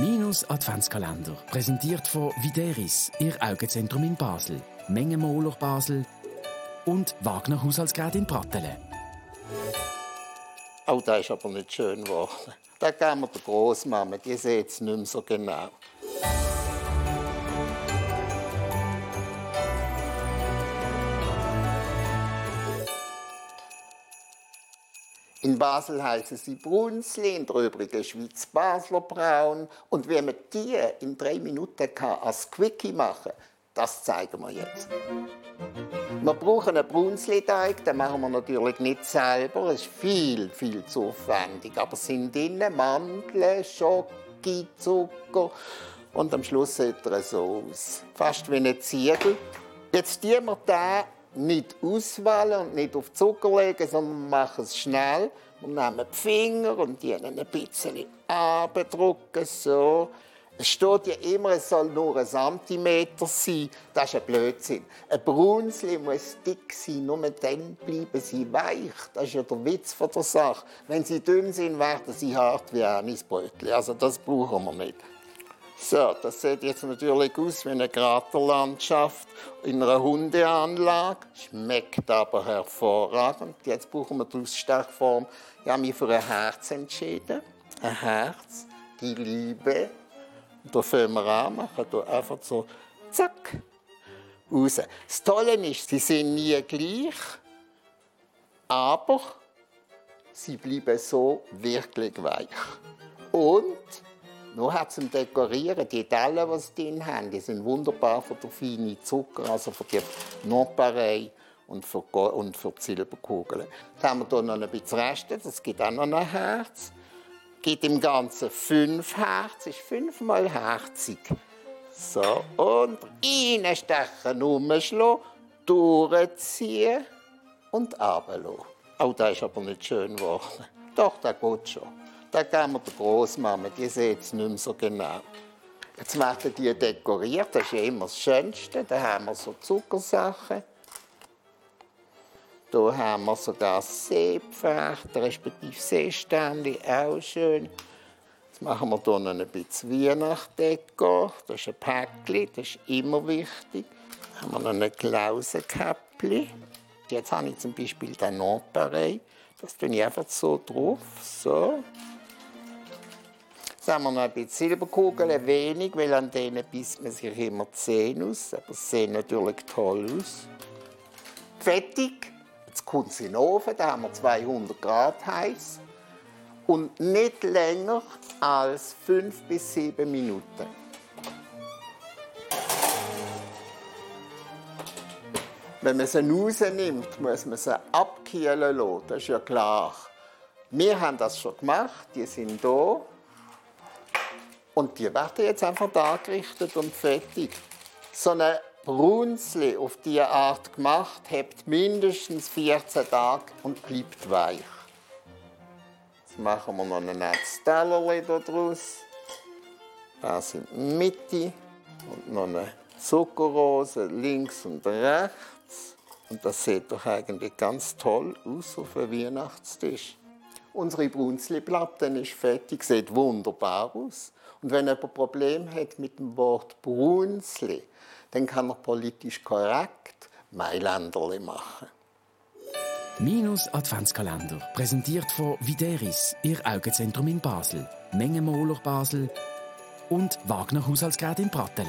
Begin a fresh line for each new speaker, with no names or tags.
Minus Adventskalender, präsentiert von Videris, Ihr Augenzentrum in Basel, Mengenmoler Basel und Wagner Haushaltsgerät in Pratteln.
Oh, das ist aber nicht schön geworden. Da geben wir der Großmama, die sieht es nicht mehr so genau. In Basel heißen sie Brunzli, in der übrigen Schweiz Basler Braun. Und wie man die in drei Minuten kann als Quickie machen kann, das zeigen wir jetzt. Wir brauchen einen Brunzli-Teig, den machen wir natürlich nicht selber. Es ist viel, viel zu aufwendig. Aber es sind drinnen Mandeln, Schoki, Zucker und am Schluss sieht er so aus. Fast wie eine Ziegel. Jetzt tun wir den nicht auswählen und nicht auf Zucker legen, sondern machen es schnell. Wir nehmen die Finger und die ein bisschen abdrücken, so. Es steht ja immer, es soll nur ein Zentimeter sein. Das ist ein Blödsinn. Ein Brunzli muss dick sein, nur dann bleiben sie weich. Das ist ja der Witz von der Sache. Wenn sie dünn sind, werden sie hart wie ein Anisbrötchen. Also das brauchen wir nicht. So, das sieht jetzt natürlich aus wie eine Kraterlandschaft in einer Hundeanlage. Schmeckt aber hervorragend. Jetzt brauchen wir die Ausstechform. Ich habe mich für ein Herz entschieden. Ein Herz, die Liebe. Da fangen wir an, machen hier einfach so zack, raus. Das Tolle ist, sie sind nie gleich, aber sie bleiben so wirklich weich. Und hat zum Dekorieren, die Teile, die sie drin haben, die sind wunderbar für den feinen Zucker, also für die Nonparei und für, und für die Silberkugeln. Jetzt haben wir hier noch ein bisschen Reste, das gibt auch noch ein Herz. Gibt im Ganzen fünf Herz, ist fünfmal herzig. So, und reinstechen, umschlagen, durchziehen und runterlassen. Oh, das ist aber nicht schön geworden. Doch, das geht schon. Da geben wir der Großmama, die sieht es nicht mehr so genau. Jetzt werden die dekoriert, das ist ja immer das Schönste. Da haben wir so Zuckersachen. Hier haben wir sogar Seepfechter, respektive Seesternchen, auch schön. Jetzt machen wir hier noch ein bisschen Weihnachtsdeko. Das ist ein Päckchen, das ist immer wichtig. Dann haben wir noch ein Klausenkäppchen. Jetzt habe ich zum Beispiel den Nonpareil. Das tue ich einfach so drauf. So. Haben wir noch ein bisschen Silberkugeln, wenig, weil an denen bisst man sich immer die Zähne aus. Aber sie sehen natürlich toll aus. Fertig. Jetzt kommt sie in den Ofen, da haben wir 200 Grad heiß. Und nicht länger als 5 bis 7 Minuten. Wenn man sie rausnimmt, muss man sie abkühlen lassen. Das ist ja klar. Wir haben das schon gemacht, die sind hier. Und die werden jetzt einfach angerichtet und fertig. So eine Brunzli auf diese Art gemacht, hebt mindestens 14 Tage und bleibt weich. Jetzt machen wir noch ein nettes Tellerchen daraus. Das in der Mitte und noch eine Zuckerrose links und rechts. Und das sieht doch eigentlich ganz toll aus auf einem Weihnachtstisch. Unsere Brunzli-Platte ist fertig, sieht wunderbar aus. Und wenn jemand ein Problem hat mit dem Wort Brunzli, dann kann er politisch korrekt Mailänderli machen.
Minus Adventskalender, präsentiert von Videris, Ihr Augenzentrum in Basel, Mengenmoler Basel und Wagner Haushaltsgerät in Pratteln.